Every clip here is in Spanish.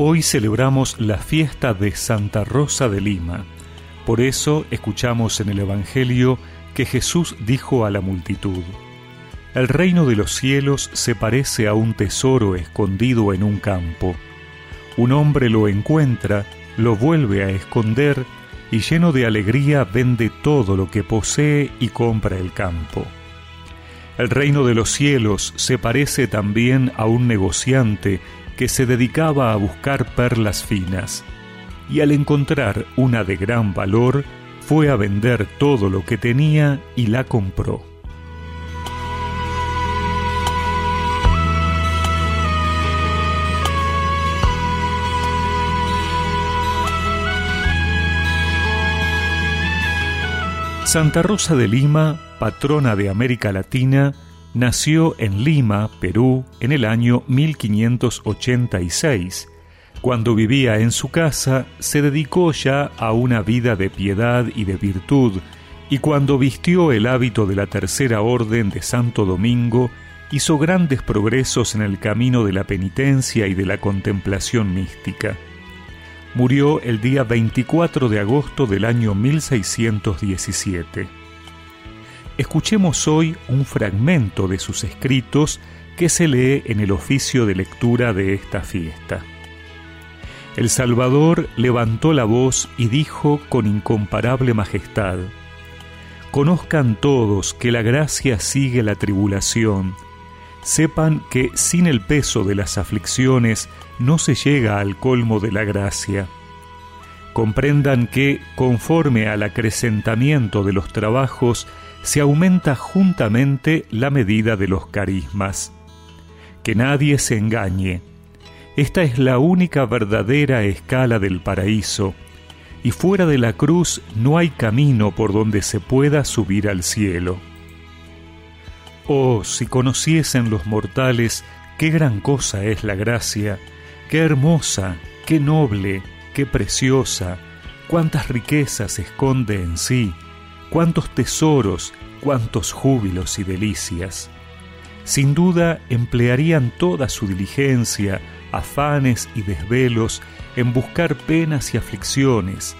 Hoy celebramos la fiesta de Santa Rosa de Lima. Por eso escuchamos en el Evangelio que Jesús dijo a la multitud, El reino de los cielos se parece a un tesoro escondido en un campo. Un hombre lo encuentra, lo vuelve a esconder y lleno de alegría vende todo lo que posee y compra el campo. El reino de los cielos se parece también a un negociante que se dedicaba a buscar perlas finas, y al encontrar una de gran valor, fue a vender todo lo que tenía y la compró. Santa Rosa de Lima, patrona de América Latina, nació en Lima, Perú, en el año 1586. Cuando vivía en su casa, se dedicó ya a una vida de piedad y de virtud, y cuando vistió el hábito de la Tercera Orden de Santo Domingo, hizo grandes progresos en el camino de la penitencia y de la contemplación mística. Murió el día 24 de agosto del año 1617. Escuchemos hoy un fragmento de sus escritos que se lee en el oficio de lectura de esta fiesta. El Salvador levantó la voz y dijo con incomparable majestad, Conozcan todos que la gracia sigue la tribulación, sepan que sin el peso de las aflicciones no se llega al colmo de la gracia. Comprendan que, conforme al acrecentamiento de los trabajos, se aumenta juntamente la medida de los carismas. Que nadie se engañe. Esta es la única verdadera escala del paraíso, y fuera de la cruz no hay camino por donde se pueda subir al cielo. Oh, si conociesen los mortales qué gran cosa es la gracia, qué hermosa, qué noble, qué preciosa, cuántas riquezas esconde en sí, cuántos tesoros, cuántos júbilos y delicias. Sin duda emplearían toda su diligencia, afanes y desvelos en buscar penas y aflicciones.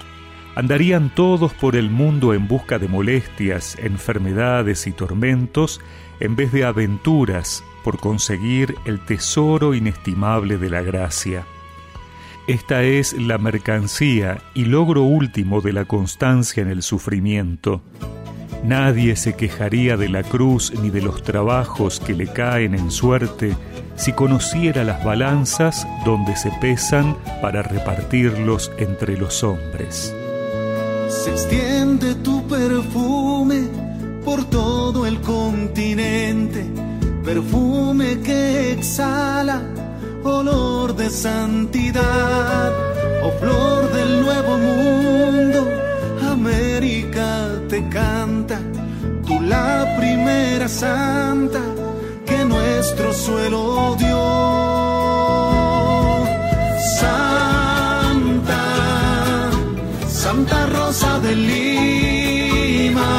Andarían todos por el mundo en busca de molestias, enfermedades y tormentos, en vez de aventuras por conseguir el tesoro inestimable de la gracia. Esta es la mercancía y logro último de la constancia en el sufrimiento. Nadie se quejaría de la cruz ni de los trabajos que le caen en suerte si conociera las balanzas donde se pesan para repartirlos entre los hombres. Se extiende tu perfume santa que nuestro suelo dio. Santa, Santa Rosa de Lima,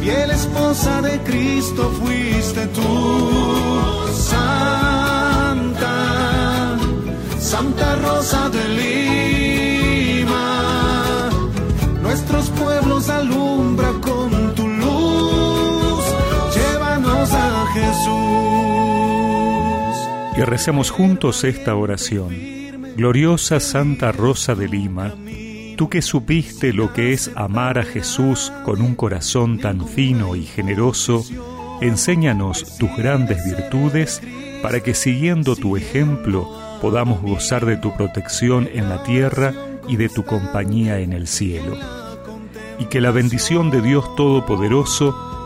fiel esposa de Cristo fuiste tú. Santa Rosa de Lima, Y recemos juntos esta oración. Gloriosa Santa Rosa de Lima, tú que supiste lo que es amar a Jesús con un corazón tan fino y generoso, enséñanos tus grandes virtudes para que siguiendo tu ejemplo podamos gozar de tu protección en la tierra y de tu compañía en el cielo. Y que la bendición de Dios Todopoderoso,